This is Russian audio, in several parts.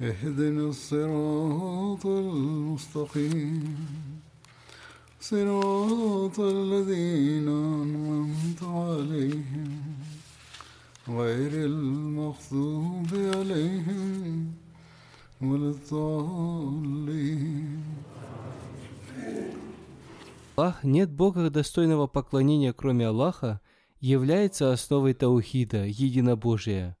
اهدنا الصراط المستقيم صراط الذين أنعمت عليهم غير المغضوب عليهم ولا الضالين Аллах, нет Бога достойного поклонения, кроме Аллаха, является основой таухида, единобожия. –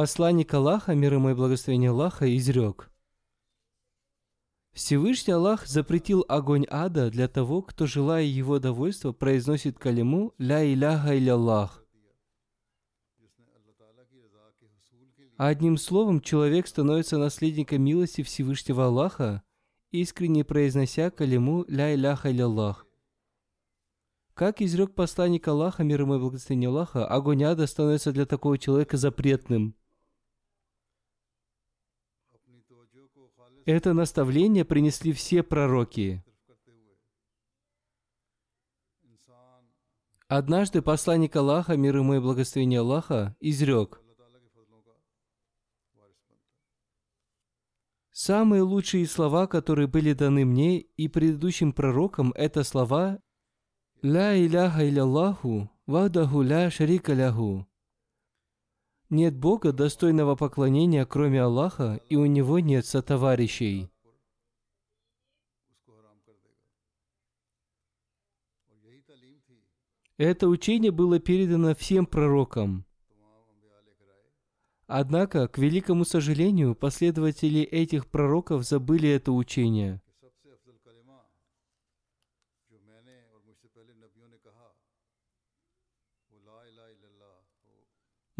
Посланник Аллаха, мир ему и благословение Аллаха, изрек. Всевышний Аллах запретил огонь ада для того, кто, желая его довольства, произносит калиму «Ля иляха Аллах». А одним словом, человек становится наследником милости Всевышнего Аллаха, искренне произнося калиму «Ля иляха Аллах». Как изрек посланник Аллаха, мир ему и благословение Аллаха, огонь ада становится для такого человека запретным. Это наставление принесли все пророки. Однажды посланник Аллаха, мир ему и благословение Аллаха, изрек. Самые лучшие слова, которые были даны мне и предыдущим пророкам, это слова «Ля иляха иляллаху, вахдаху ля шарика ляху». Нет Бога, достойного поклонения, кроме Аллаха, и у Него нет сотоварищей. Это учение было передано всем пророкам. Однако, к великому сожалению, последователи этих пророков забыли это учение.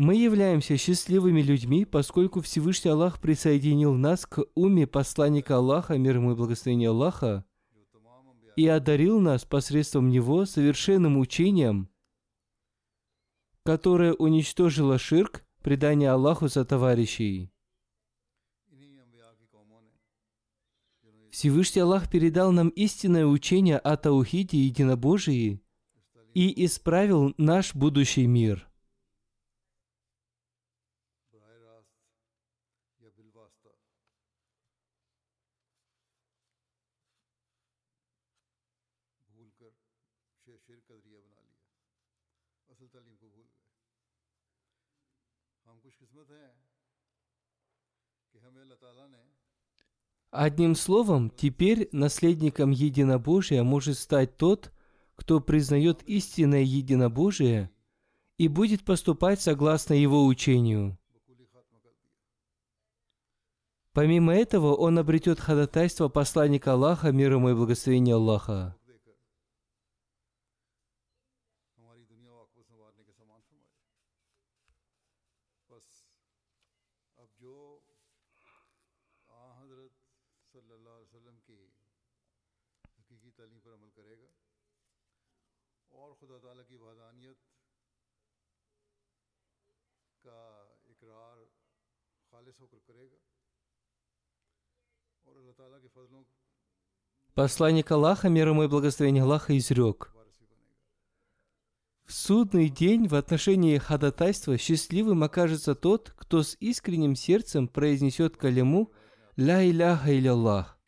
Мы являемся счастливыми людьми, поскольку Всевышний Аллах присоединил нас к уме посланника Аллаха, мир ему и благословение Аллаха, и одарил нас посредством него совершенным учением, которое уничтожило ширк, предание Аллаху за товарищей. Всевышний Аллах передал нам истинное учение о Таухиде и единобожии и исправил наш будущий мир – Одним словом, теперь наследником единобожия может стать тот, кто признает истинное единобожие и будет поступать согласно его учению. Помимо этого, он обретет ходатайство посланника Аллаха, мир ему и благословение Аллаха. Посланник Аллаха, мир ему и благословение Аллаха, изрек. В судный день в отношении ходатайства счастливым окажется тот, кто с искренним сердцем произнесет калиму «Ля иляха Аллах».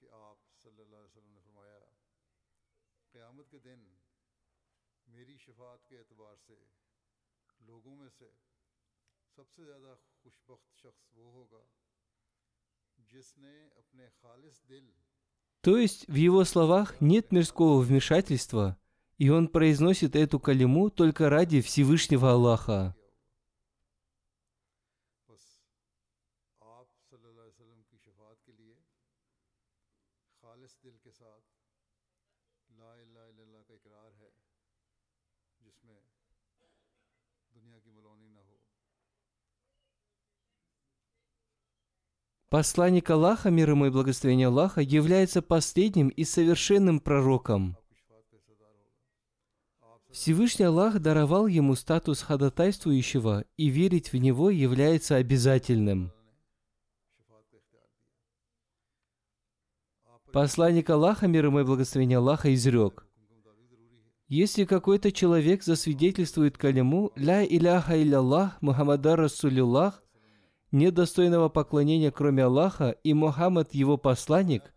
То есть в его словах нет мирского вмешательства, и он произносит эту калиму только ради Всевышнего Аллаха. دنیا کی Посланник Аллаха, мир ему и благословение Аллаха, является последним и совершенным пророком. Всевышний Аллах даровал ему статус ходатайствующего, и верить в него является обязательным. Посланник Аллаха, мир ему и благословение Аллаха, изрек. Если какой-то человек засвидетельствует калиму «Ля иляха илля Аллах, Мухаммада Расулиллах», недостойного поклонения, кроме Аллаха, и Мухаммад его посланник,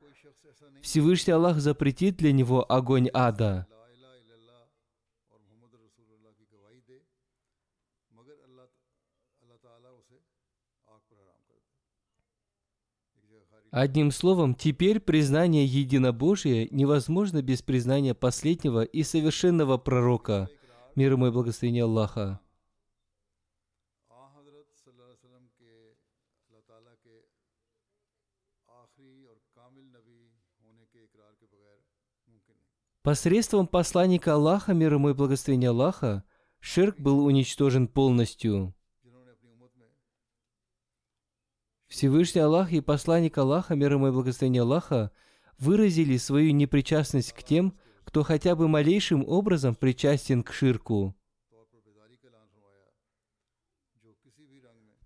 Всевышний Аллах запретит для него огонь ада. Одним словом, теперь признание единобожия невозможно без признания последнего и совершенного пророка, мир ему и благословения Аллаха. Посредством посланника Аллаха, мир ему и благословения Аллаха, ширк был уничтожен полностью. Всевышний Аллах и посланник Аллаха, мир ему и благословения Аллаха, выразили свою непричастность к тем, кто хотя бы малейшим образом причастен к ширку.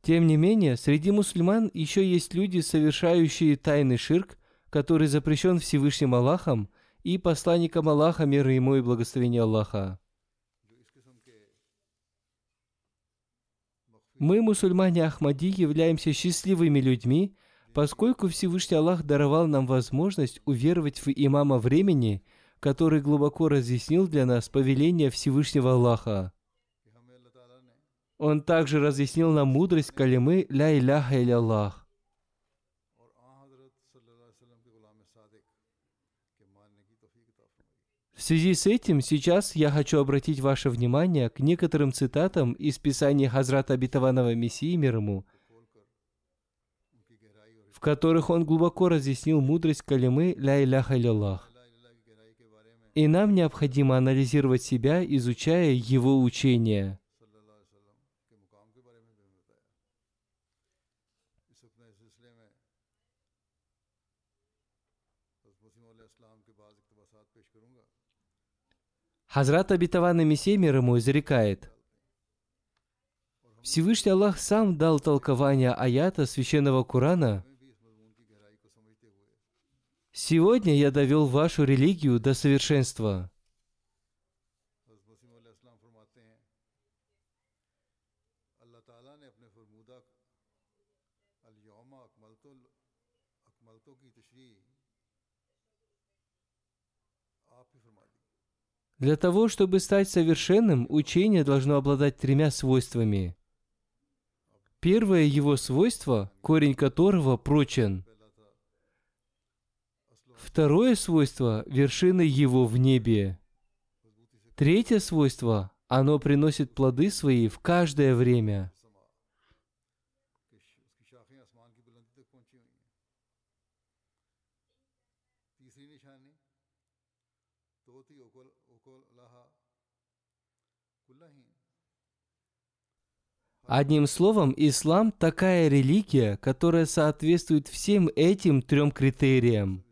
Тем не менее, среди мусульман еще есть люди, совершающие тайный ширк, который запрещен Всевышним Аллахом – и посланником Аллаха, мир ему и благословение Аллаха. Мы, мусульмане Ахмади, являемся счастливыми людьми, поскольку Всевышний Аллах даровал нам возможность уверовать в имама времени, который глубоко разъяснил для нас повеление Всевышнего Аллаха. Он также разъяснил нам мудрость калимы «Ля Иляха Илля Аллах». В связи с этим сейчас я хочу обратить ваше внимание к некоторым цитатам из Писания Хазрата Обетованного Мессии мир ему, в которых он глубоко разъяснил мудрость калимы «Ля иляха иляллах». И нам необходимо анализировать себя, изучая его учение – Хазрат обетованный Мессия мир ему изрекает. Всевышний Аллах сам дал толкование аята Священного Курана. «Сегодня я довел вашу религию до совершенства». Для того, чтобы стать совершенным, учение должно обладать тремя свойствами. Первое его свойство, корень которого прочен. Второе свойство – вершины его в небе. Третье свойство – оно приносит плоды свои в каждое время. Одним словом, ислам – такая религия, которая соответствует всем этим трем критериям.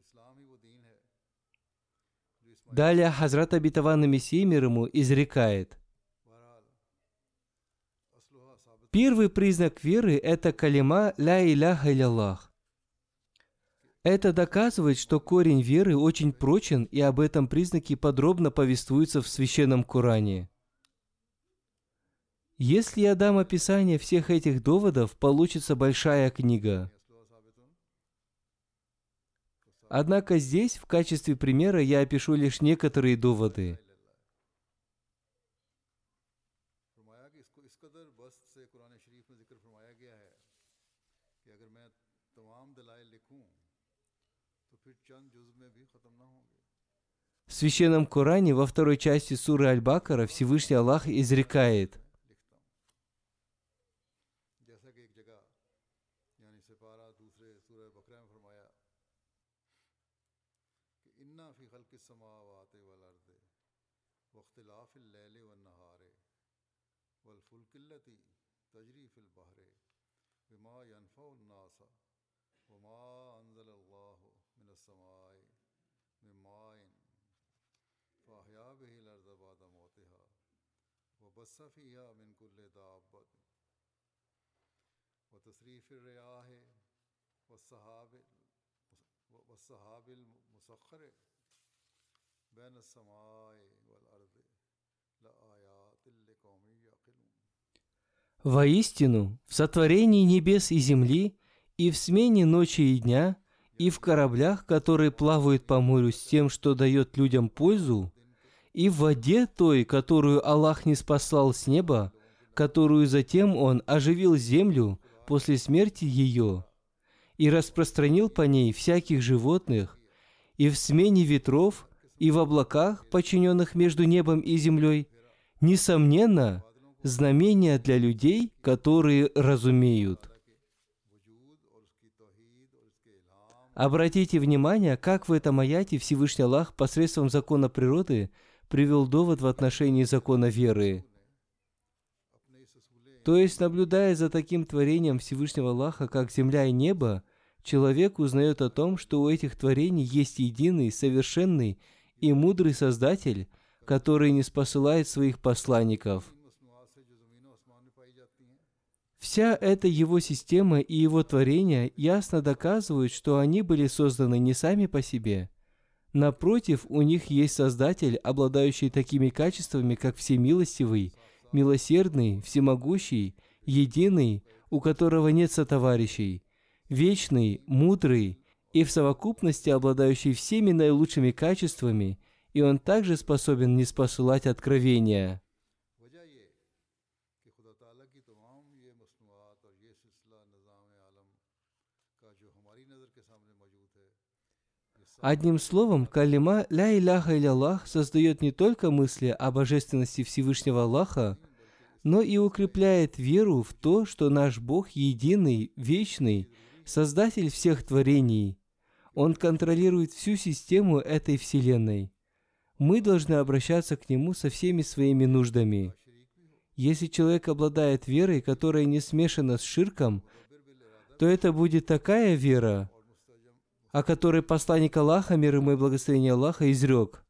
Далее Хазрат Абитаван Мессии мир ему изрекает. Первый признак веры – это калима «Ля иляха иляллах». Это доказывает, что корень веры очень прочен, и об этом признаке подробно повествуется в Священном Коране – если я дам описание всех этих доводов, получится большая книга. Однако здесь в качестве примера я опишу лишь некоторые доводы. В Священном Коране во второй части Суры Аль-Бакара Всевышний Аллах изрекает – Воистину, в сотворении небес и земли, и в смене ночи и дня, и в кораблях, которые плавают по морю с тем, что дает людям пользу, и в воде той, которую Аллах не спасал с неба, которую затем Он оживил землю после смерти ее, и распространил по ней всяких животных, и в смене ветров, и в облаках, подчиненных между небом и землей, несомненно, знамения для людей, которые разумеют. Обратите внимание, как в этом аяте Всевышний Аллах посредством закона природы – привел довод в отношении закона веры. То есть, наблюдая за таким творением Всевышнего Аллаха, как земля и небо, человек узнает о том, что у этих творений есть единый, совершенный и мудрый Создатель, который не спосылает своих посланников. Вся эта его система и его творения ясно доказывают, что они были созданы не сами по себе – Напротив, у них есть Создатель, обладающий такими качествами, как всемилостивый, милосердный, всемогущий, единый, у которого нет сотоварищей, вечный, мудрый и в совокупности обладающий всеми наилучшими качествами, и он также способен не спосылать откровения. Одним словом, калима «Ля иляха Аллах» создает не только мысли о божественности Всевышнего Аллаха, но и укрепляет веру в то, что наш Бог единый, вечный, Создатель всех творений. Он контролирует всю систему этой Вселенной. Мы должны обращаться к Нему со всеми своими нуждами. Если человек обладает верой, которая не смешана с ширком, то это будет такая вера, о которой посланник Аллаха, мир ему и благословение Аллаха, изрек.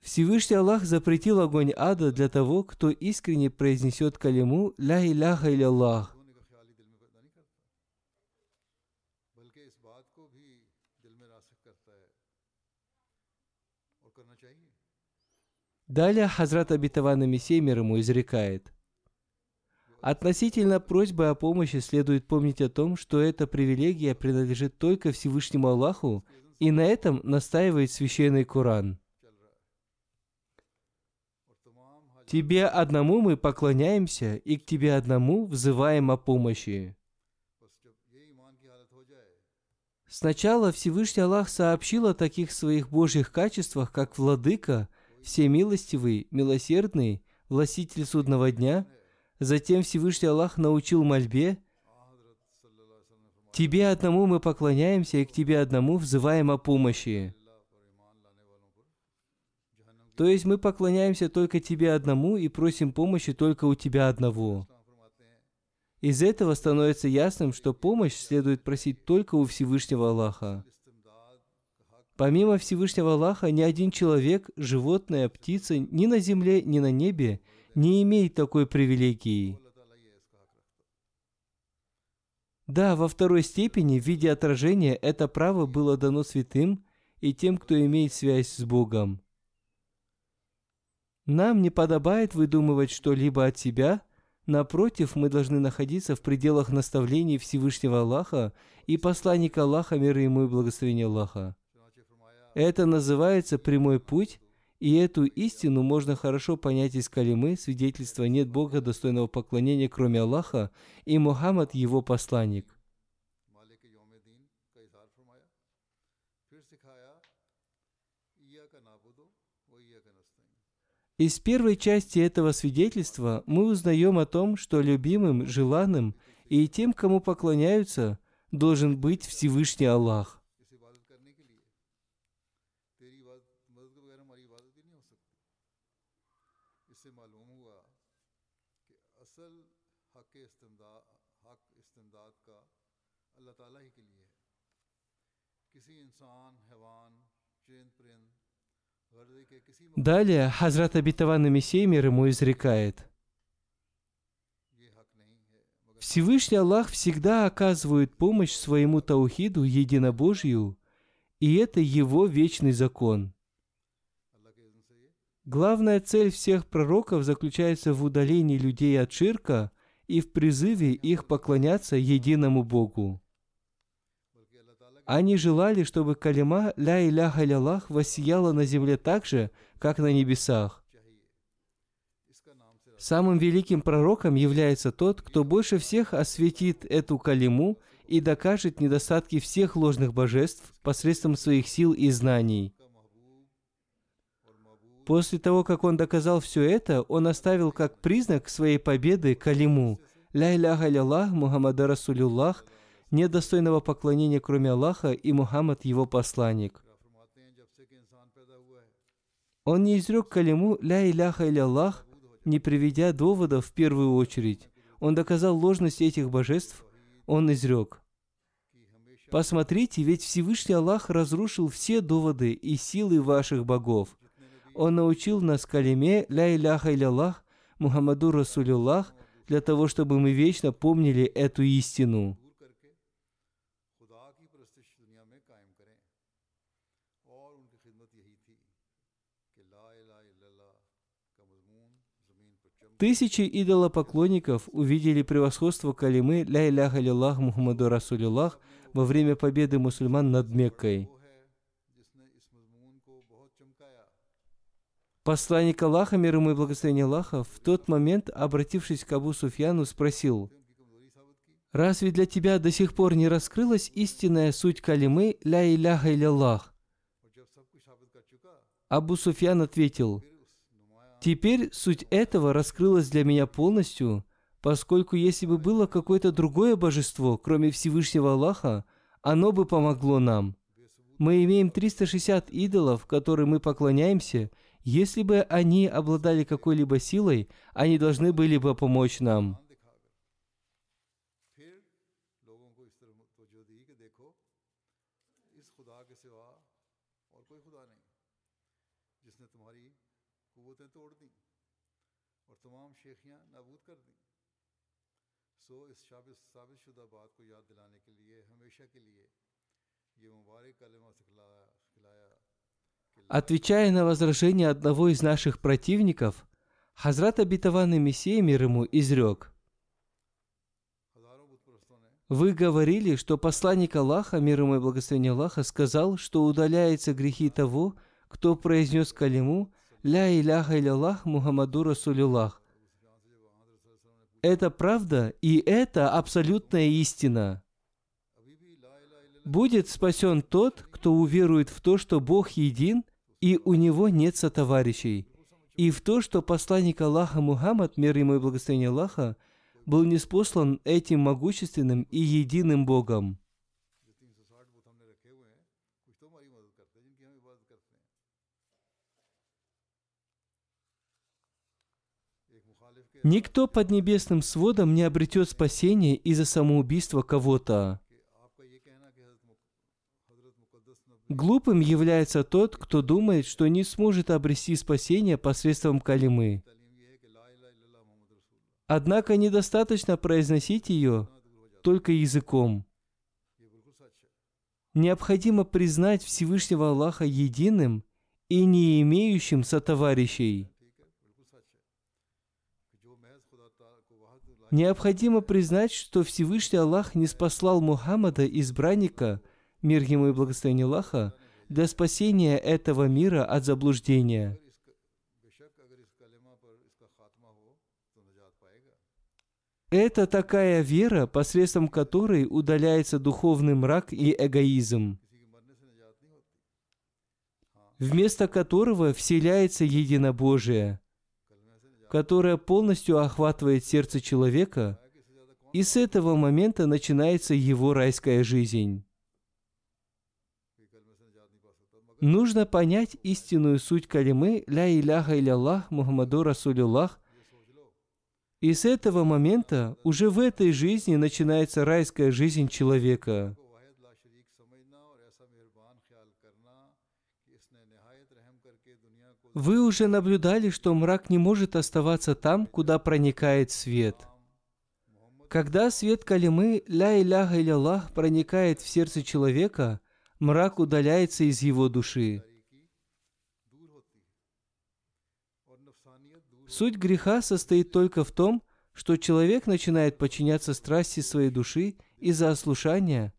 Всевышний Аллах запретил огонь ада для того, кто искренне произнесет калиму «Ля иляха или Аллах». Далее Хазрат Абитавана Мессия мир ему изрекает – Относительно просьбы о помощи следует помнить о том, что эта привилегия принадлежит только Всевышнему Аллаху, и на этом настаивает священный Коран. Тебе одному мы поклоняемся, и к тебе одному взываем о помощи. Сначала Всевышний Аллах сообщил о таких своих божьих качествах, как Владыка, Всемилостивый, Милосердный, Властитель Судного Дня – Затем Всевышний Аллах научил мольбе, «Тебе одному мы поклоняемся, и к Тебе одному взываем о помощи». То есть мы поклоняемся только Тебе одному и просим помощи только у Тебя одного. Из этого становится ясным, что помощь следует просить только у Всевышнего Аллаха. Помимо Всевышнего Аллаха, ни один человек, животное, птица ни на земле, ни на небе не имеет такой привилегии. Да, во второй степени, в виде отражения, это право было дано святым и тем, кто имеет связь с Богом. Нам не подобает выдумывать что-либо от себя, напротив, мы должны находиться в пределах наставлений Всевышнего Аллаха и посланника Аллаха, мир ему и благословение Аллаха. Это называется прямой путь, и эту истину можно хорошо понять из Калимы, свидетельства нет Бога достойного поклонения, кроме Аллаха, и Мухаммад его посланник. Из первой части этого свидетельства мы узнаем о том, что любимым, желанным и тем, кому поклоняются, должен быть Всевышний Аллах. Далее Хазрат Обетованный Мессия Мир ему изрекает. Всевышний Аллах всегда оказывает помощь своему таухиду, единобожию, и это его вечный закон. Главная цель всех пророков заключается в удалении людей от ширка и в призыве их поклоняться единому Богу. Они желали, чтобы калима «Ля иляха лялах» воссияла на земле так же, как на небесах. Самым великим пророком является тот, кто больше всех осветит эту калиму и докажет недостатки всех ложных божеств посредством своих сил и знаний. После того, как он доказал все это, он оставил как признак своей победы калиму «Ля иляха лялах Мухаммада Расулюллах» нет достойного поклонения, кроме Аллаха, и Мухаммад его посланник. Он не изрек калиму «Ля иляха или Аллах», не приведя довода в первую очередь. Он доказал ложность этих божеств, он изрек. Посмотрите, ведь Всевышний Аллах разрушил все доводы и силы ваших богов. Он научил нас калиме «Ля иляха или Аллах», Мухаммаду Расулюллах, для того, чтобы мы вечно помнили эту истину. Тысячи идолопоклонников увидели превосходство калимы «Ля иляха лиллах Мухаммаду Расулиллах» во время победы мусульман над Меккой. Посланник Аллаха, мир ему и благословение Аллаха, в тот момент, обратившись к Абу Суфьяну, спросил, «Разве для тебя до сих пор не раскрылась истинная суть калимы «Ля иляха илля Абу Суфьян ответил, «Теперь суть этого раскрылась для меня полностью, поскольку если бы было какое-то другое божество, кроме Всевышнего Аллаха, оно бы помогло нам. Мы имеем 360 идолов, которым мы поклоняемся. Если бы они обладали какой-либо силой, они должны были бы помочь нам». Отвечая на возражение одного из наших противников, Хазрат обетованный Мессия мир ему изрек. Вы говорили, что посланник Аллаха, мир ему и благословение Аллаха, сказал, что удаляется грехи того, кто произнес калиму «Ля иляха иляллах Мухаммаду Расулюллах», это правда, и это абсолютная истина. Будет спасен тот, кто уверует в то, что Бог един, и у него нет сотоварищей, и в то, что посланник Аллаха Мухаммад, мир ему и благословение Аллаха, был неспослан этим могущественным и единым Богом. Никто под небесным сводом не обретет спасение из-за самоубийства кого-то. Глупым является тот, кто думает, что не сможет обрести спасение посредством калимы. Однако недостаточно произносить ее только языком. Необходимо признать Всевышнего Аллаха единым и не имеющим сотоварищей. необходимо признать, что Всевышний Аллах не спаслал Мухаммада, избранника, мир ему и благословение Аллаха, для спасения этого мира от заблуждения. Это такая вера, посредством которой удаляется духовный мрак и эгоизм, вместо которого вселяется единобожие – которая полностью охватывает сердце человека, и с этого момента начинается его райская жизнь. Нужно понять истинную суть калимы «Ля иляха иляллах Мухаммаду Расулюллах», и с этого момента уже в этой жизни начинается райская жизнь человека – Вы уже наблюдали, что мрак не может оставаться там, куда проникает свет. Когда свет Калимы «Ля иляха иляллах» проникает в сердце человека, мрак удаляется из его души. Суть греха состоит только в том, что человек начинает подчиняться страсти своей души из-за ослушания,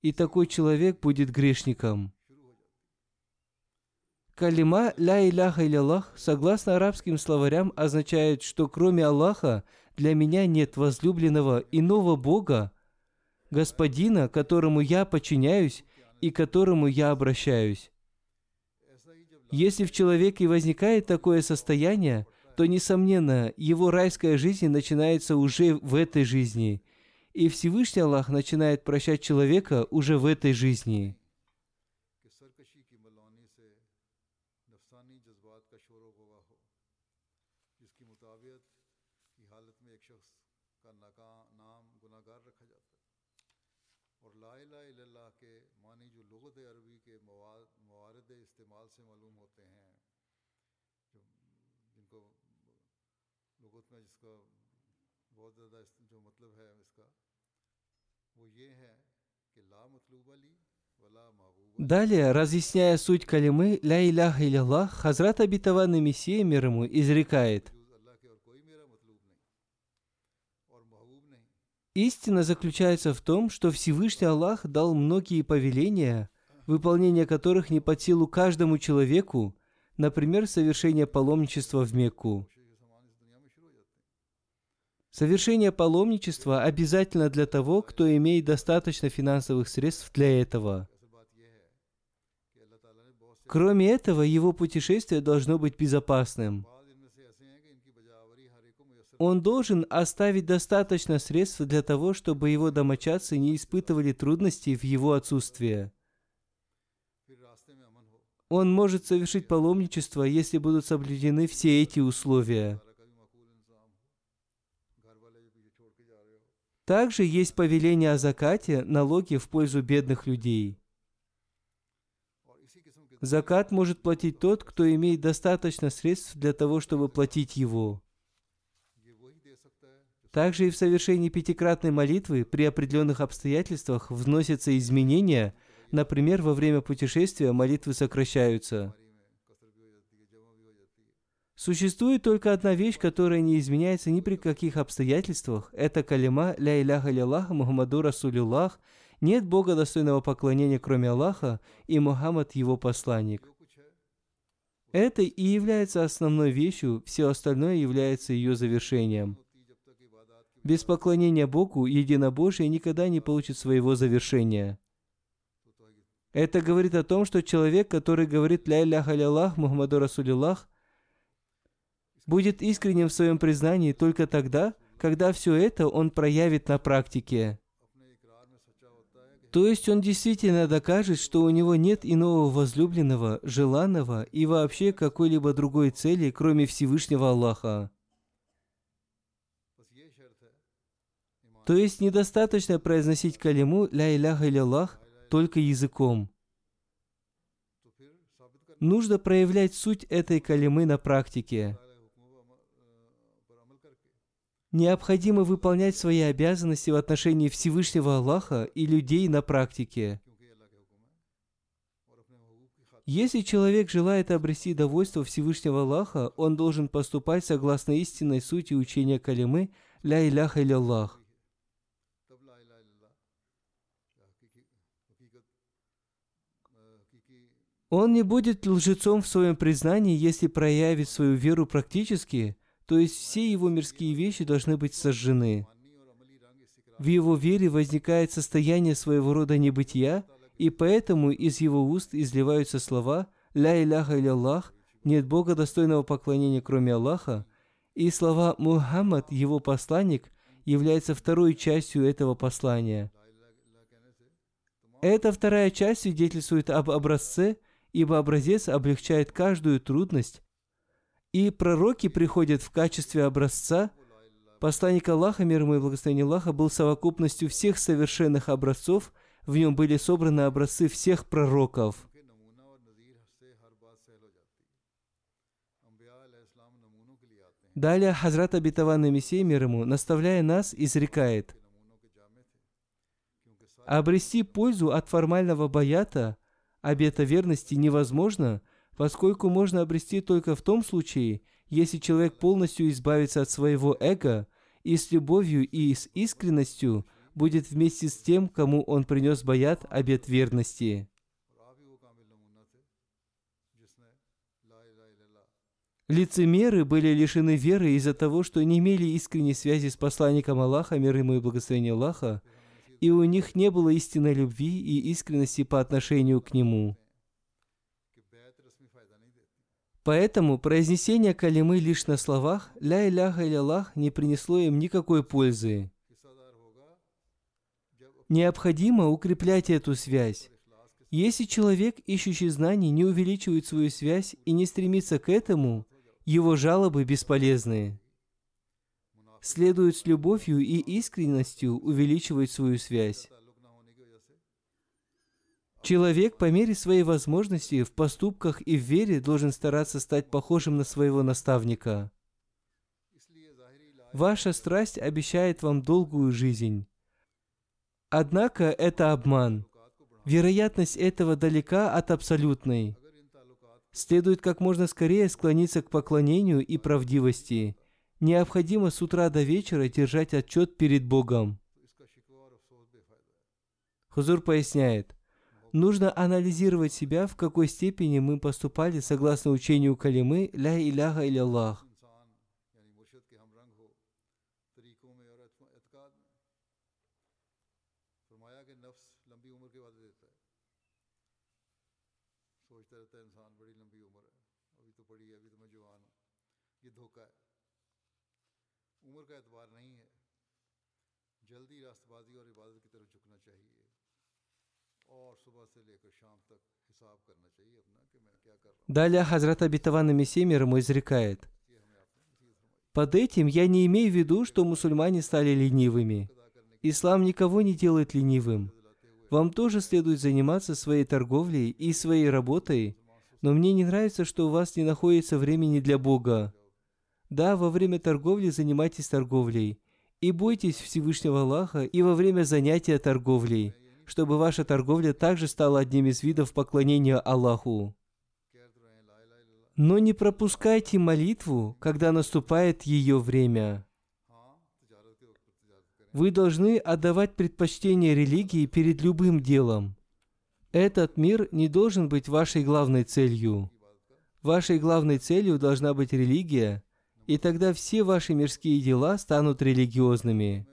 и такой человек будет грешником. Калима «Ля иляха иляллах» согласно арабским словарям означает, что кроме Аллаха для меня нет возлюбленного иного Бога, Господина, которому я подчиняюсь и которому я обращаюсь. Если в человеке возникает такое состояние, то, несомненно, его райская жизнь начинается уже в этой жизни, и Всевышний Аллах начинает прощать человека уже в этой жизни. Далее, разъясняя суть калимы «Ля Илях Иляллах», Хазрат Абитаванный Мессия мир ему изрекает. Истина заключается в том, что Всевышний Аллах дал многие повеления, выполнение которых не под силу каждому человеку, например, совершение паломничества в Мекку – Совершение паломничества обязательно для того, кто имеет достаточно финансовых средств для этого. Кроме этого, его путешествие должно быть безопасным. Он должен оставить достаточно средств для того, чтобы его домочадцы не испытывали трудностей в его отсутствие. Он может совершить паломничество, если будут соблюдены все эти условия. Также есть повеление о закате, налоги в пользу бедных людей. Закат может платить тот, кто имеет достаточно средств для того, чтобы платить его. Также и в совершении пятикратной молитвы при определенных обстоятельствах вносятся изменения, например, во время путешествия молитвы сокращаются – Существует только одна вещь, которая не изменяется ни при каких обстоятельствах. Это калима «Ля иляха лиллах Мухаммаду Расулюллах» «Нет Бога достойного поклонения, кроме Аллаха, и Мухаммад его посланник». Это и является основной вещью, все остальное является ее завершением. Без поклонения Богу единобожие никогда не получит своего завершения. Это говорит о том, что человек, который говорит «Ля иляха лиллах Мухаммаду Расулюллах», будет искренним в своем признании только тогда, когда все это он проявит на практике. То есть он действительно докажет, что у него нет иного возлюбленного, желанного и вообще какой-либо другой цели, кроме Всевышнего Аллаха. То есть недостаточно произносить калиму «Ля иляха Аллах» только языком. Нужно проявлять суть этой калимы на практике – Необходимо выполнять свои обязанности в отношении Всевышнего Аллаха и людей на практике. Если человек желает обрести довольство Всевышнего Аллаха, он должен поступать согласно истинной сути учения Калимы «Ля иляха илля Аллах». Он не будет лжецом в своем признании, если проявит свою веру практически, то есть все его мирские вещи должны быть сожжены. В его вере возникает состояние своего рода небытия, и поэтому из его уст изливаются слова «Ля иляха Аллах», «Нет Бога, достойного поклонения, кроме Аллаха», и слова «Мухаммад, его посланник», является второй частью этого послания. Эта вторая часть свидетельствует об образце – ибо образец облегчает каждую трудность, и пророки приходят в качестве образца. Посланник Аллаха, мир ему и благословение Аллаха, был совокупностью всех совершенных образцов, в нем были собраны образцы всех пророков. Далее Хазрат Абитаван Мессия мир ему, наставляя нас, изрекает, «Обрести пользу от формального баята – обета верности невозможно, поскольку можно обрести только в том случае, если человек полностью избавится от своего эго и с любовью и с искренностью будет вместе с тем, кому он принес баят обет верности. Лицемеры были лишены веры из-за того, что не имели искренней связи с посланником Аллаха, мир ему и благословение Аллаха, и у них не было истинной любви и искренности по отношению к нему. Поэтому произнесение калимы лишь на словах «Ля иляха Аллах» не принесло им никакой пользы. Необходимо укреплять эту связь. Если человек, ищущий знаний, не увеличивает свою связь и не стремится к этому, его жалобы бесполезны следует с любовью и искренностью увеличивать свою связь. Человек по мере своей возможности в поступках и в вере должен стараться стать похожим на своего наставника. Ваша страсть обещает вам долгую жизнь. Однако это обман. Вероятность этого далека от абсолютной. Следует как можно скорее склониться к поклонению и правдивости – необходимо с утра до вечера держать отчет перед Богом. Хузур поясняет, нужно анализировать себя, в какой степени мы поступали согласно учению Калимы «Ля иляха или Аллах». सोचता रहता है इंसान बड़ी लंबी उम्र है अभी तो बड़ी है अभी तो मैं जवान हूँ ये धोखा है उम्र का एतबार नहीं है जल्दी रास्तबाजी और Далее Хазрат Абитаван Мессия мир ему изрекает. Под этим я не имею в виду, что мусульмане стали ленивыми. Ислам никого не делает ленивым. Вам тоже следует заниматься своей торговлей и своей работой, но мне не нравится, что у вас не находится времени для Бога. Да, во время торговли занимайтесь торговлей. И бойтесь Всевышнего Аллаха и во время занятия торговлей, чтобы ваша торговля также стала одним из видов поклонения Аллаху. Но не пропускайте молитву, когда наступает ее время. Вы должны отдавать предпочтение религии перед любым делом. Этот мир не должен быть вашей главной целью. Вашей главной целью должна быть религия, и тогда все ваши мирские дела станут религиозными.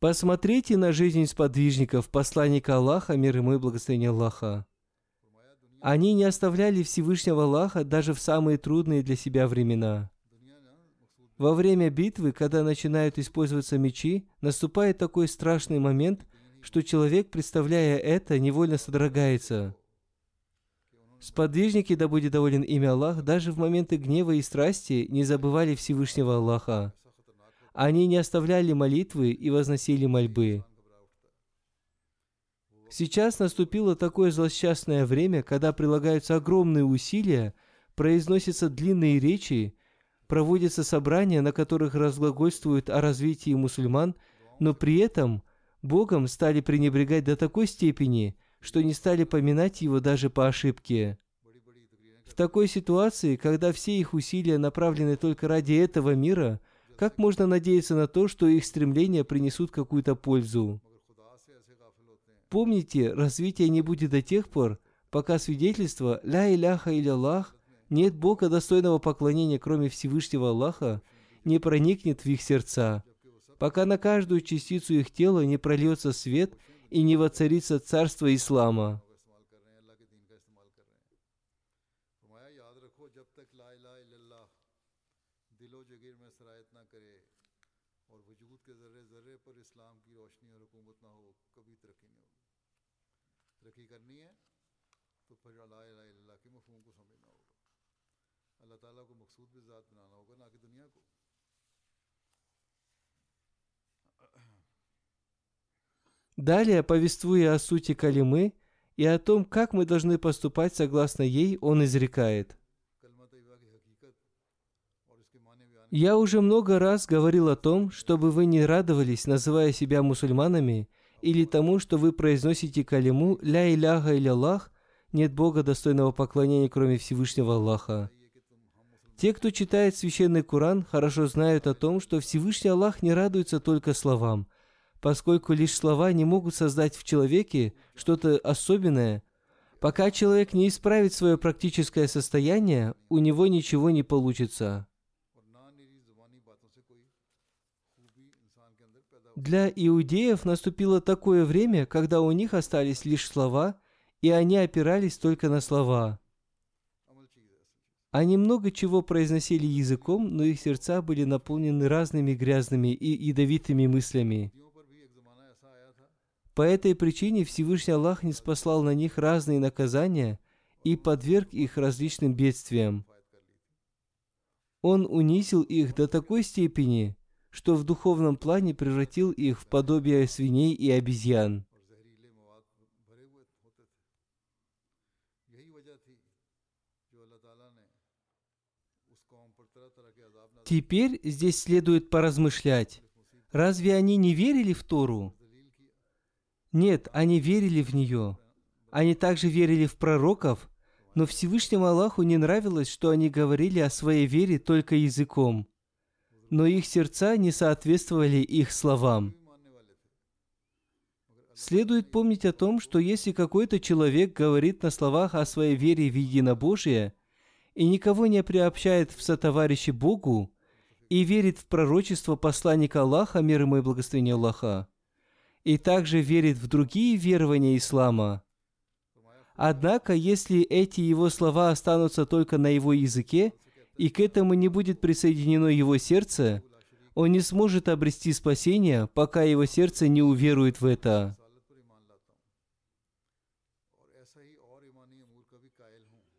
Посмотрите на жизнь сподвижников, посланника Аллаха, мир ему и благословение Аллаха. Они не оставляли Всевышнего Аллаха даже в самые трудные для себя времена. Во время битвы, когда начинают использоваться мечи, наступает такой страшный момент, что человек, представляя это, невольно содрогается. Сподвижники, да будет доволен имя Аллах, даже в моменты гнева и страсти не забывали Всевышнего Аллаха. Они не оставляли молитвы и возносили мольбы. Сейчас наступило такое злосчастное время, когда прилагаются огромные усилия, произносятся длинные речи, проводятся собрания, на которых разглагольствуют о развитии мусульман, но при этом Богом стали пренебрегать до такой степени, что не стали поминать его даже по ошибке. В такой ситуации, когда все их усилия направлены только ради этого мира, как можно надеяться на то, что их стремления принесут какую-то пользу? Помните, развитие не будет до тех пор, пока свидетельство «Ля иляха или Аллах» нет Бога достойного поклонения, кроме Всевышнего Аллаха, не проникнет в их сердца, пока на каждую частицу их тела не прольется свет и не воцарится царство ислама. Далее, повествуя о сути калимы и о том, как мы должны поступать согласно ей, он изрекает. Я уже много раз говорил о том, чтобы вы не радовались, называя себя мусульманами, или тому, что вы произносите калиму «Ля иляха или Аллах», нет Бога достойного поклонения, кроме Всевышнего Аллаха. Те, кто читает священный Коран, хорошо знают о том, что Всевышний Аллах не радуется только словам, поскольку лишь слова не могут создать в человеке что-то особенное. Пока человек не исправит свое практическое состояние, у него ничего не получится. Для иудеев наступило такое время, когда у них остались лишь слова, и они опирались только на слова. Они много чего произносили языком, но их сердца были наполнены разными грязными и ядовитыми мыслями. По этой причине Всевышний Аллах не спаслал на них разные наказания и подверг их различным бедствиям. Он унизил их до такой степени, что в духовном плане превратил их в подобие свиней и обезьян. Теперь здесь следует поразмышлять. Разве они не верили в Тору? Нет, они верили в нее. Они также верили в пророков, но Всевышнему Аллаху не нравилось, что они говорили о своей вере только языком но их сердца не соответствовали их словам. Следует помнить о том, что если какой-то человек говорит на словах о своей вере в единобожие и никого не приобщает в сотоварищи Богу и верит в пророчество посланника Аллаха, мир ему и благословение Аллаха, и также верит в другие верования ислама, Однако, если эти его слова останутся только на его языке – и к этому не будет присоединено его сердце, он не сможет обрести спасение, пока его сердце не уверует в это.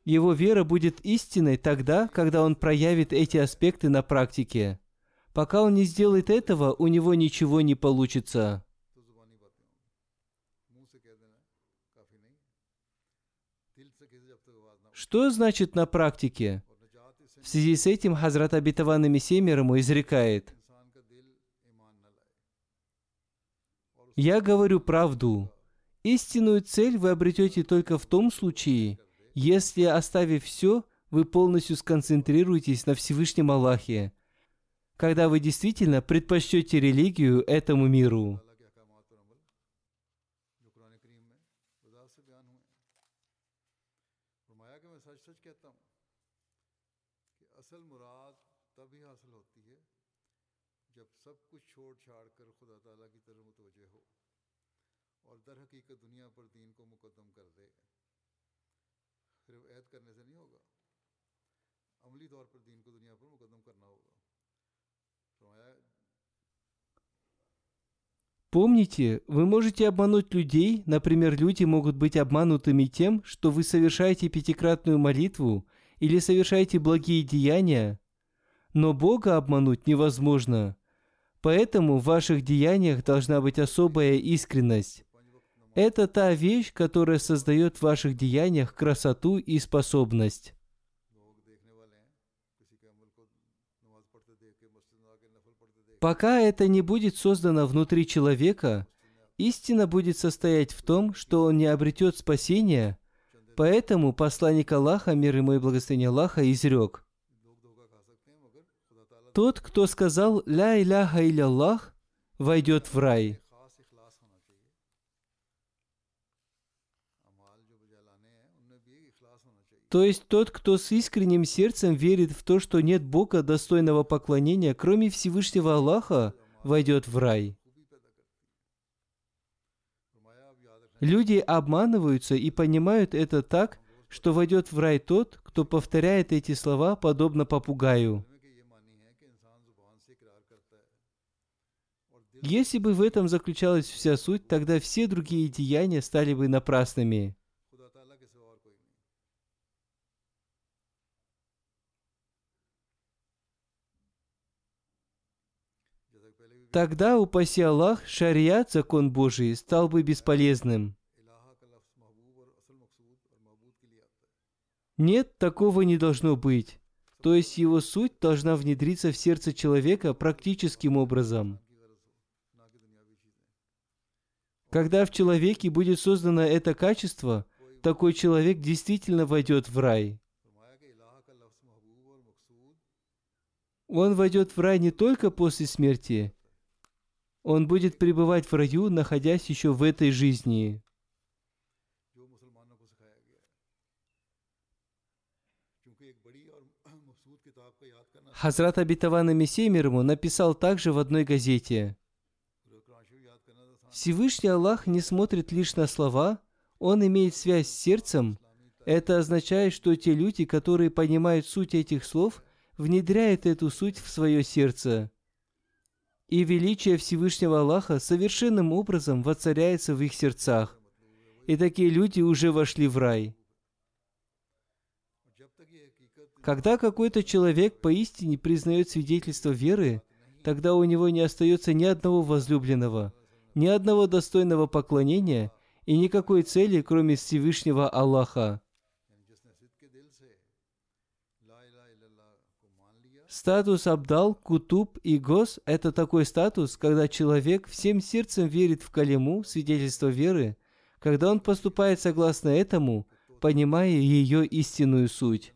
Его вера будет истинной тогда, когда он проявит эти аспекты на практике. Пока он не сделает этого, у него ничего не получится. Что значит на практике? В связи с этим Хазрат Абитаван ему изрекает, «Я говорю правду. Истинную цель вы обретете только в том случае, если, оставив все, вы полностью сконцентрируетесь на Всевышнем Аллахе, когда вы действительно предпочтете религию этому миру. Помните, вы можете обмануть людей, например, люди могут быть обманутыми тем, что вы совершаете пятикратную молитву или совершаете благие деяния, но Бога обмануть невозможно. Поэтому в ваших деяниях должна быть особая искренность. Это та вещь, которая создает в ваших деяниях красоту и способность. Пока это не будет создано внутри человека, истина будет состоять в том, что он не обретет спасения, поэтому посланник Аллаха, мир ему и благословение Аллаха, изрек. Тот, кто сказал «Ля Иляха иля Аллах», войдет в рай. То есть тот, кто с искренним сердцем верит в то, что нет Бога достойного поклонения, кроме Всевышнего Аллаха, войдет в рай. Люди обманываются и понимают это так, что войдет в рай тот, кто повторяет эти слова подобно попугаю. Если бы в этом заключалась вся суть, тогда все другие деяния стали бы напрасными. Тогда, упаси Аллах, шариат, закон Божий, стал бы бесполезным. Нет, такого не должно быть. То есть его суть должна внедриться в сердце человека практическим образом. Когда в человеке будет создано это качество, такой человек действительно войдет в рай. Он войдет в рай не только после смерти, он будет пребывать в раю, находясь еще в этой жизни. Хазрат Абитаван Мессия мир ему написал также в одной газете. Всевышний Аллах не смотрит лишь на слова, Он имеет связь с сердцем. Это означает, что те люди, которые понимают суть этих слов, внедряют эту суть в свое сердце и величие Всевышнего Аллаха совершенным образом воцаряется в их сердцах. И такие люди уже вошли в рай. Когда какой-то человек поистине признает свидетельство веры, тогда у него не остается ни одного возлюбленного, ни одного достойного поклонения и никакой цели, кроме Всевышнего Аллаха. Статус Абдал, Кутуб и Гос – это такой статус, когда человек всем сердцем верит в калиму, свидетельство веры, когда он поступает согласно этому, понимая ее истинную суть.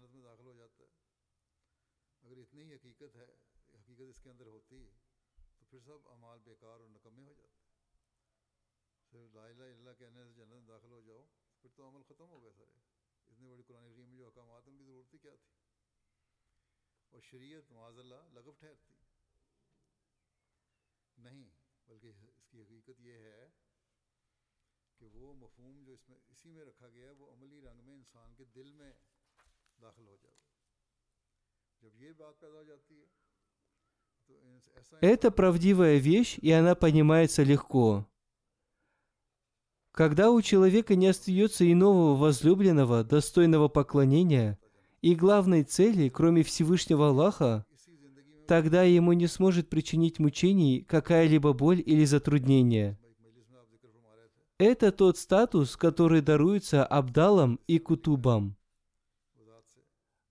Это правдивая вещь, и она понимается легко. Когда у человека не остается иного возлюбленного, достойного поклонения, и главной цели, кроме Всевышнего Аллаха, тогда ему не сможет причинить мучений какая-либо боль или затруднение. Это тот статус, который даруется Абдалам и Кутубам.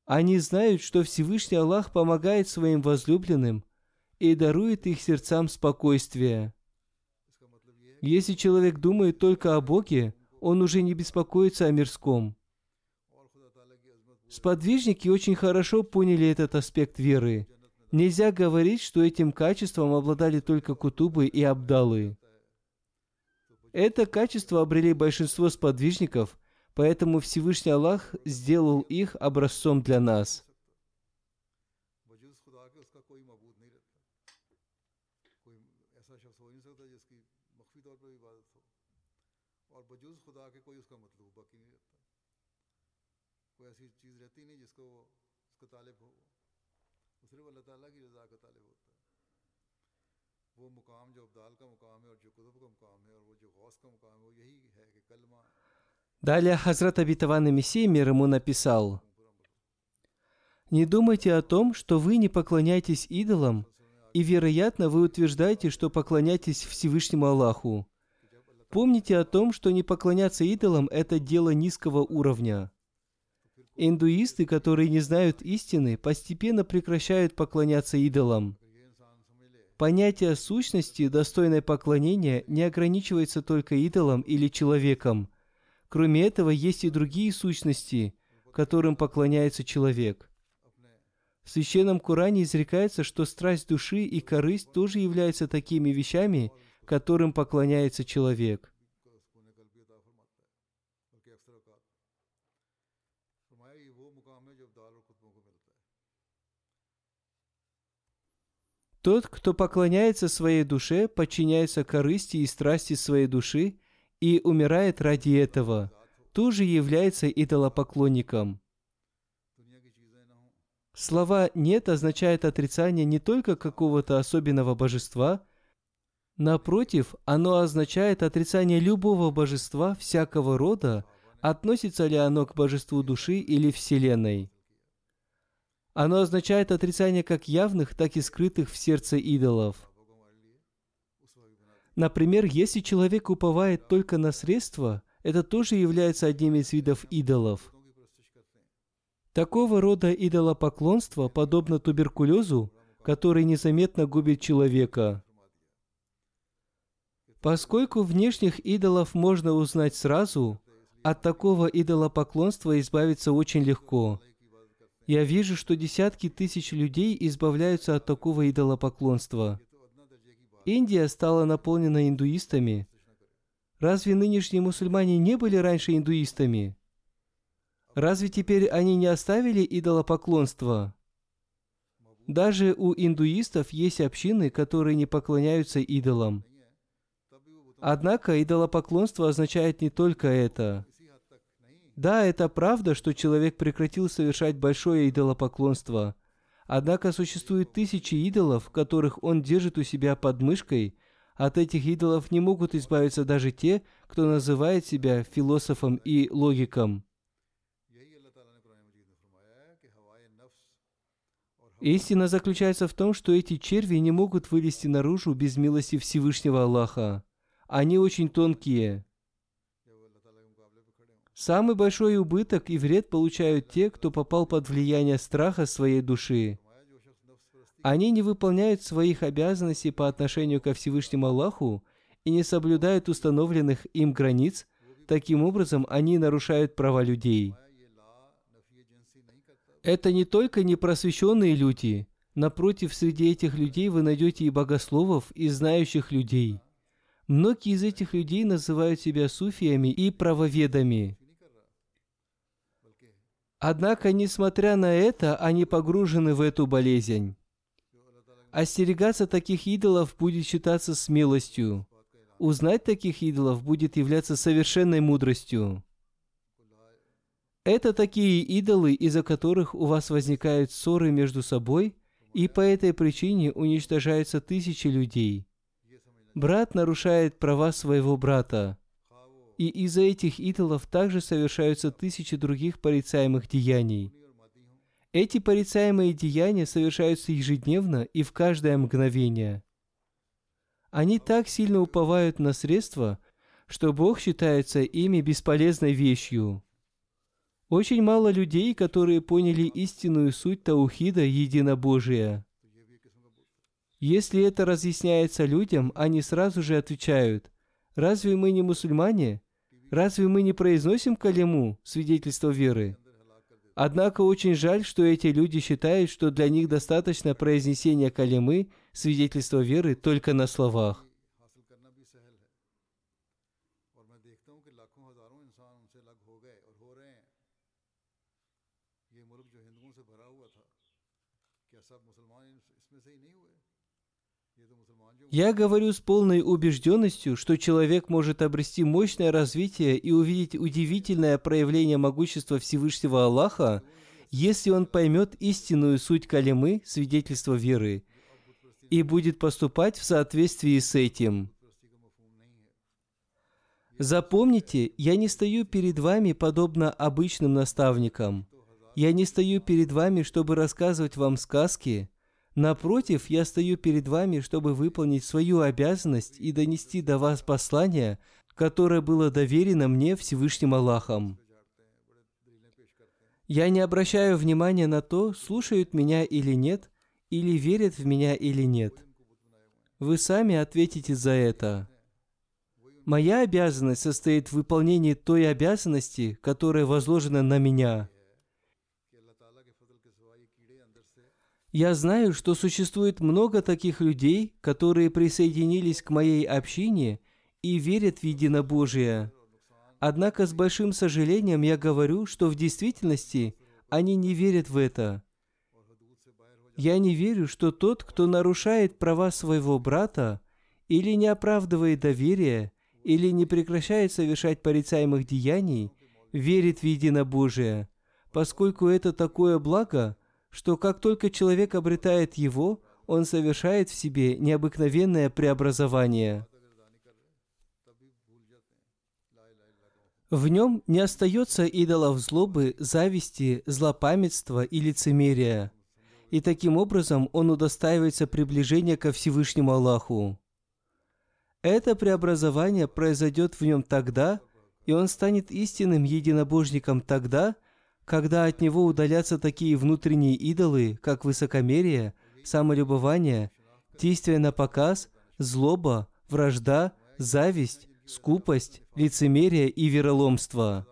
Они знают, что Всевышний Аллах помогает своим возлюбленным и дарует их сердцам спокойствие. Если человек думает только о Боге, он уже не беспокоится о мирском – Сподвижники очень хорошо поняли этот аспект веры. Нельзя говорить, что этим качеством обладали только кутубы и абдалы. Это качество обрели большинство сподвижников, поэтому Всевышний Аллах сделал их образцом для нас. Далее Хазрат Абитаван Мессия мир ему написал, «Не думайте о том, что вы не поклоняетесь идолам, и, вероятно, вы утверждаете, что поклоняетесь Всевышнему Аллаху. Помните о том, что не поклоняться идолам – это дело низкого уровня. Индуисты, которые не знают истины, постепенно прекращают поклоняться идолам. Понятие сущности, достойной поклонения, не ограничивается только идолом или человеком. Кроме этого, есть и другие сущности, которым поклоняется человек. В Священном Коране изрекается, что страсть души и корысть тоже являются такими вещами, которым поклоняется человек. Тот, кто поклоняется своей душе, подчиняется корысти и страсти своей души и умирает ради этого, тоже является идолопоклонником. Слова «нет» означает отрицание не только какого-то особенного божества, напротив, оно означает отрицание любого божества всякого рода, относится ли оно к божеству души или Вселенной. Оно означает отрицание как явных, так и скрытых в сердце идолов. Например, если человек уповает только на средства, это тоже является одним из видов идолов. Такого рода идолопоклонство подобно туберкулезу, который незаметно губит человека. Поскольку внешних идолов можно узнать сразу, от такого идолопоклонства избавиться очень легко – я вижу, что десятки тысяч людей избавляются от такого идолопоклонства. Индия стала наполнена индуистами. Разве нынешние мусульмане не были раньше индуистами? Разве теперь они не оставили идолопоклонство? Даже у индуистов есть общины, которые не поклоняются идолам. Однако идолопоклонство означает не только это. Да, это правда, что человек прекратил совершать большое идолопоклонство. Однако существует тысячи идолов, которых он держит у себя под мышкой. От этих идолов не могут избавиться даже те, кто называет себя философом и логиком. Истина заключается в том, что эти черви не могут вылезти наружу без милости Всевышнего Аллаха. Они очень тонкие. Самый большой убыток и вред получают те, кто попал под влияние страха своей души. Они не выполняют своих обязанностей по отношению ко Всевышнему Аллаху и не соблюдают установленных им границ, таким образом они нарушают права людей. Это не только непросвещенные люди, напротив, среди этих людей вы найдете и богословов, и знающих людей. Многие из этих людей называют себя суфиями и правоведами. Однако, несмотря на это, они погружены в эту болезнь. Остерегаться таких идолов будет считаться смелостью. Узнать таких идолов будет являться совершенной мудростью. Это такие идолы, из-за которых у вас возникают ссоры между собой, и по этой причине уничтожаются тысячи людей. Брат нарушает права своего брата. И из-за этих идолов также совершаются тысячи других порицаемых деяний. Эти порицаемые деяния совершаются ежедневно и в каждое мгновение. Они так сильно уповают на средства, что Бог считается ими бесполезной вещью. Очень мало людей, которые поняли истинную суть Таухида единобожия. Если это разъясняется людям, они сразу же отвечают, «Разве мы не мусульмане? Разве мы не произносим калиму, свидетельство веры? Однако очень жаль, что эти люди считают, что для них достаточно произнесения калимы, свидетельства веры, только на словах. Я говорю с полной убежденностью, что человек может обрести мощное развитие и увидеть удивительное проявление могущества Всевышнего Аллаха, если он поймет истинную суть калимы, свидетельства веры, и будет поступать в соответствии с этим. Запомните, я не стою перед вами подобно обычным наставникам. Я не стою перед вами, чтобы рассказывать вам сказки – Напротив, я стою перед вами, чтобы выполнить свою обязанность и донести до вас послание, которое было доверено мне Всевышним Аллахом. Я не обращаю внимания на то, слушают меня или нет, или верят в меня или нет. Вы сами ответите за это. Моя обязанность состоит в выполнении той обязанности, которая возложена на меня. Я знаю, что существует много таких людей, которые присоединились к моей общине и верят в единобожие. Однако с большим сожалением я говорю, что в действительности они не верят в это. Я не верю, что тот, кто нарушает права своего брата, или не оправдывает доверие, или не прекращает совершать порицаемых деяний, верит в единобожие, поскольку это такое благо, что как только человек обретает его, он совершает в себе необыкновенное преобразование. В нем не остается идолов злобы, зависти, злопамятства и лицемерия. И таким образом он удостаивается приближения ко Всевышнему Аллаху. Это преобразование произойдет в нем тогда, и он станет истинным единобожником тогда, когда от него удалятся такие внутренние идолы, как высокомерие, самолюбование, действие на показ, злоба, вражда, зависть, скупость, лицемерие и вероломство.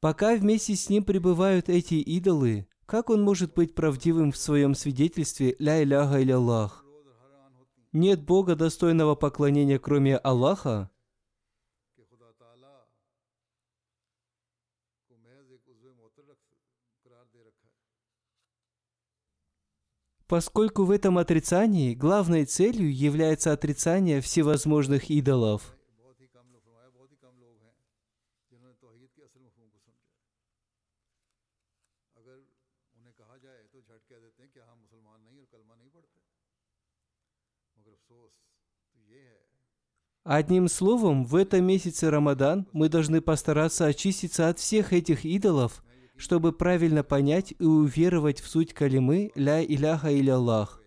Пока вместе с ним пребывают эти идолы, как он может быть правдивым в своем свидетельстве «Ля иляха Аллах»? Нет Бога, достойного поклонения, кроме Аллаха? поскольку в этом отрицании главной целью является отрицание всевозможных идолов. Одним словом, в этом месяце Рамадан мы должны постараться очиститься от всех этих идолов – чтобы правильно понять и уверовать в суть калимы «Ля Иляха или Аллах».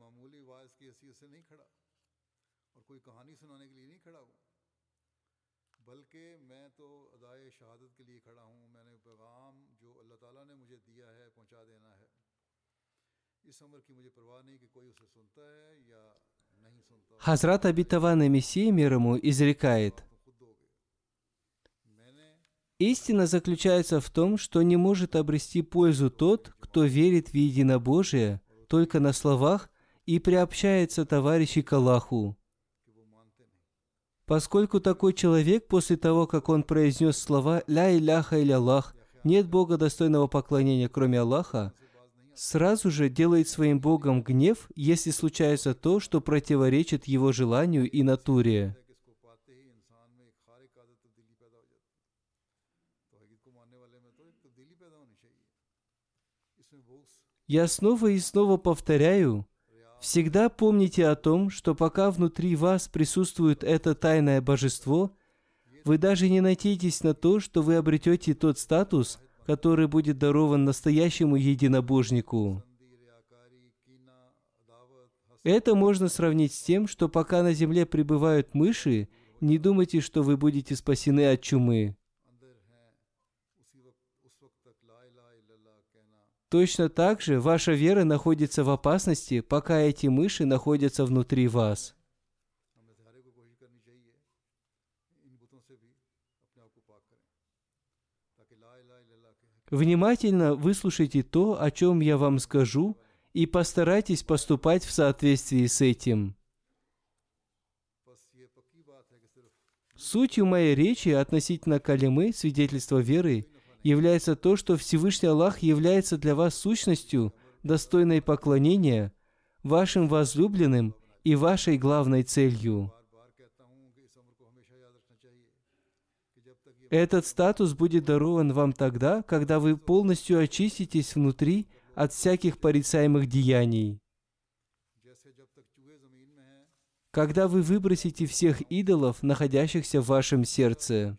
معمولی آواز کی حیثیت سے نہیں کھڑا اور کوئی کہانی سنانے کے لیے نہیں کھڑا ہوں Хазрат обетованный Мессия мир ему изрекает, «Истина заключается в том, что не может обрести пользу тот, кто верит в единобожие только на словах и приобщается товарищи к Аллаху поскольку такой человек после того, как он произнес слова «Ля Иляха или Аллах», «Нет Бога достойного поклонения, кроме Аллаха», сразу же делает своим Богом гнев, если случается то, что противоречит его желанию и натуре. Я снова и снова повторяю, Всегда помните о том, что пока внутри вас присутствует это тайное божество, вы даже не надеетесь на то, что вы обретете тот статус, который будет дарован настоящему единобожнику. Это можно сравнить с тем, что пока на земле пребывают мыши, не думайте, что вы будете спасены от чумы. Точно так же ваша вера находится в опасности, пока эти мыши находятся внутри вас. Внимательно выслушайте то, о чем я вам скажу, и постарайтесь поступать в соответствии с этим. Сутью моей речи относительно калимы, свидетельства веры – является то, что Всевышний Аллах является для вас сущностью, достойной поклонения, вашим возлюбленным и вашей главной целью. Этот статус будет дарован вам тогда, когда вы полностью очиститесь внутри от всяких порицаемых деяний. Когда вы выбросите всех идолов, находящихся в вашем сердце.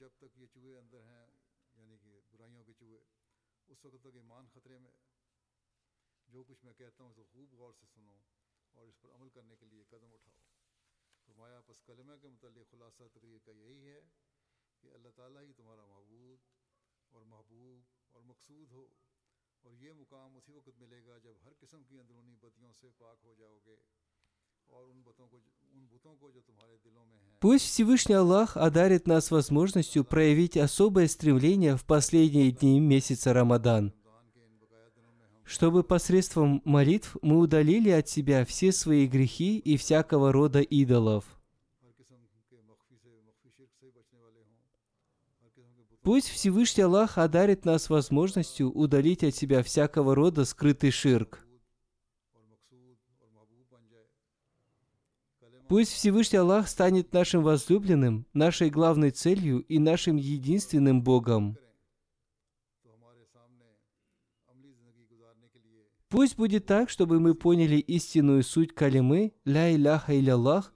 मकसूद हो और ये मुकाम उसी वक्त मिलेगा जब हर किस्म की अंदरूनी बदियों से पाक हो जाओगे और उन बुतों को उन बुतों को जो तुम्हारे दिलों में हैं Пусть Всевышний Аллах одарит нас возможностью проявить особое стремление в последние дни месяца Рамадан, रमज़ान के इन बकाया दिनों में हम чтобы посредством молитв мы удалили от себя все свои грехи и всякого рода идолов. Пусть Всевышний Аллах одарит нас возможностью удалить от себя всякого рода скрытый ширк. Пусть Всевышний Аллах станет нашим возлюбленным, нашей главной целью и нашим единственным Богом. Пусть будет так, чтобы мы поняли истинную суть калимы «Ля Иляха Иляллах»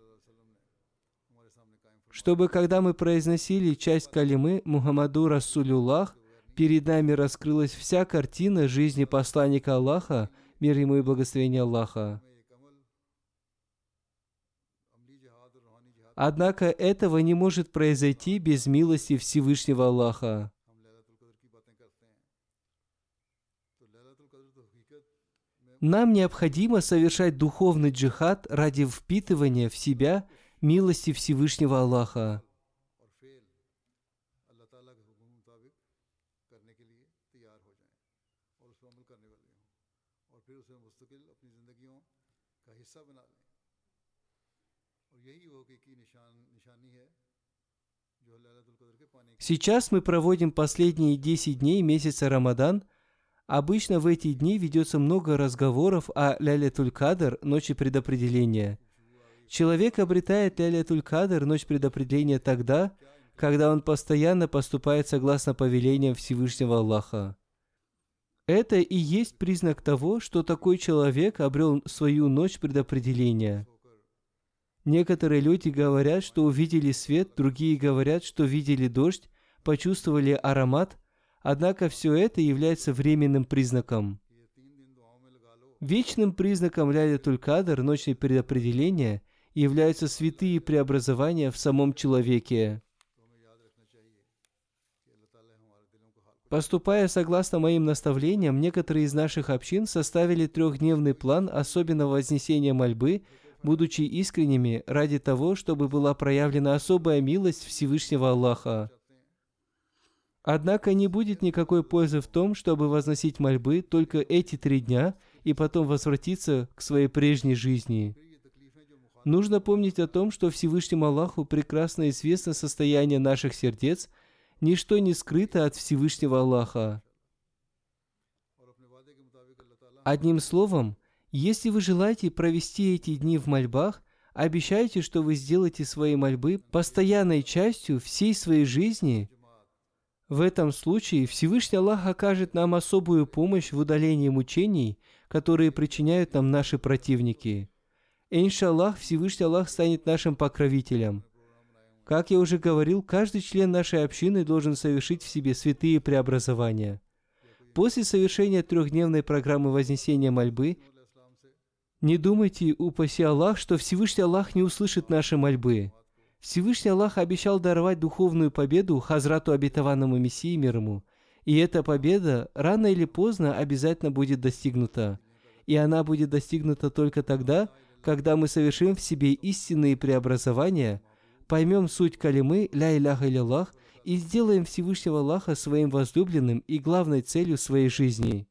чтобы когда мы произносили часть калимы Мухаммаду Расулюллах, перед нами раскрылась вся картина жизни посланника Аллаха, мир ему и благословение Аллаха. Однако этого не может произойти без милости Всевышнего Аллаха. Нам необходимо совершать духовный джихад ради впитывания в себя милости Всевышнего Аллаха. Сейчас мы проводим последние 10 дней месяца Рамадан. Обычно в эти дни ведется много разговоров о Ляле Кадр, ночи предопределения – Человек обретает Лялятуль-Кадр, ночь предопределения, тогда, когда он постоянно поступает согласно повелениям Всевышнего Аллаха. Это и есть признак того, что такой человек обрел свою ночь предопределения. Некоторые люди говорят, что увидели свет, другие говорят, что видели дождь, почувствовали аромат, однако все это является временным признаком. Вечным признаком Лялятуль-Кадр, ночи предопределения – являются святые преобразования в самом человеке. Поступая согласно моим наставлениям, некоторые из наших общин составили трехдневный план особенного вознесения мольбы, будучи искренними ради того, чтобы была проявлена особая милость Всевышнего Аллаха. Однако не будет никакой пользы в том, чтобы возносить мольбы только эти три дня и потом возвратиться к своей прежней жизни. Нужно помнить о том, что Всевышнему Аллаху прекрасно известно состояние наших сердец, ничто не скрыто от Всевышнего Аллаха. Одним словом, если вы желаете провести эти дни в мольбах, обещайте, что вы сделаете свои мольбы постоянной частью всей своей жизни. В этом случае Всевышний Аллах окажет нам особую помощь в удалении мучений, которые причиняют нам наши противники. Иншаллах, Всевышний Аллах станет нашим покровителем. Как я уже говорил, каждый член нашей общины должен совершить в себе святые преобразования. После совершения трехдневной программы вознесения мольбы не думайте, упаси Аллах, что Всевышний Аллах не услышит наши мольбы. Всевышний Аллах обещал даровать духовную победу Хазрату обетованному Мессии мир ему. И эта победа рано или поздно обязательно будет достигнута. И она будет достигнута только тогда, когда мы совершим в себе истинные преобразования, поймем суть калимы «Ля иляха илlallah» и сделаем Всевышнего Аллаха своим возлюбленным и главной целью своей жизни.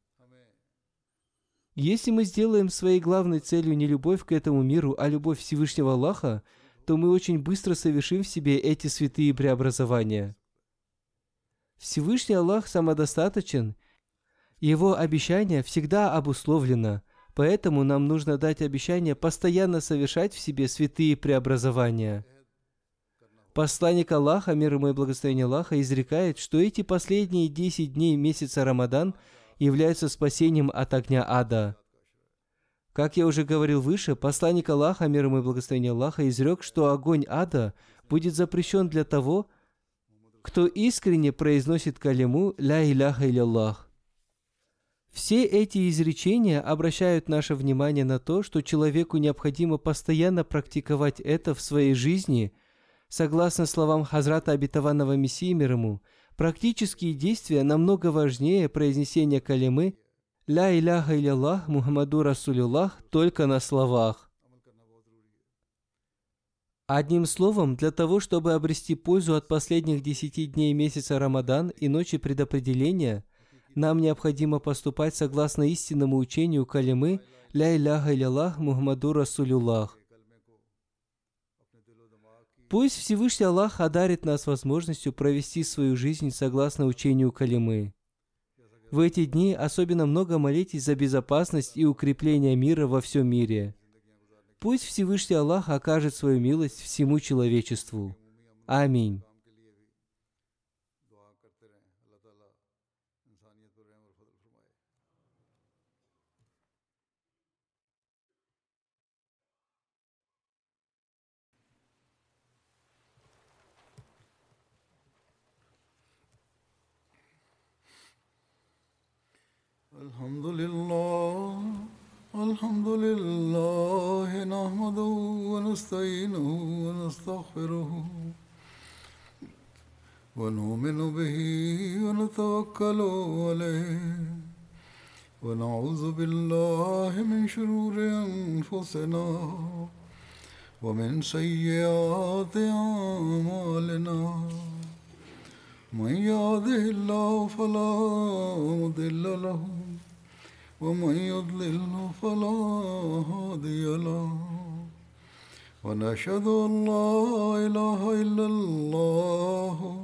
Если мы сделаем своей главной целью не любовь к этому миру, а любовь Всевышнего Аллаха, то мы очень быстро совершим в себе эти святые преобразования. Всевышний Аллах самодостаточен, Его обещание всегда обусловлено, поэтому нам нужно дать обещание постоянно совершать в себе святые преобразования. Посланник Аллаха, мир ему и благословение Аллаха, изрекает, что эти последние 10 дней месяца Рамадан являются спасением от огня ада. Как я уже говорил выше, посланник Аллаха, мир ему и благословение Аллаха, изрек, что огонь ада будет запрещен для того, кто искренне произносит калиму «Ля иляха илlallah». Все эти изречения обращают наше внимание на то, что человеку необходимо постоянно практиковать это в своей жизни. Согласно словам Хазрата Обетованного Мессии мир ему, практические действия намного важнее произнесения калимы «Ля иляха илlallah Мухаммаду Расулюллах» только на словах. Одним словом, для того, чтобы обрести пользу от последних десяти дней месяца Рамадан и ночи предопределения, нам необходимо поступать согласно истинному учению калимы «Ля иляха илlallah Мухаммаду Расулюллах». Пусть Всевышний Аллах одарит нас возможностью провести свою жизнь согласно учению калимы. В эти дни особенно много молитесь за безопасность и укрепление мира во всем мире – Пусть Всевышний Аллах окажет свою милость всему человечеству. Аминь. الحمد لله الحمد لله نحمده ونستعينه ونستغفره. ونؤمن به ونتوكل عليه ونعوذ بالله من شرور أنفسنا ومن سيئات أعمالنا. من يهده الله فلا مضل له ومن يضلل فلا هادي له. ونشهد أن لا إله إلا الله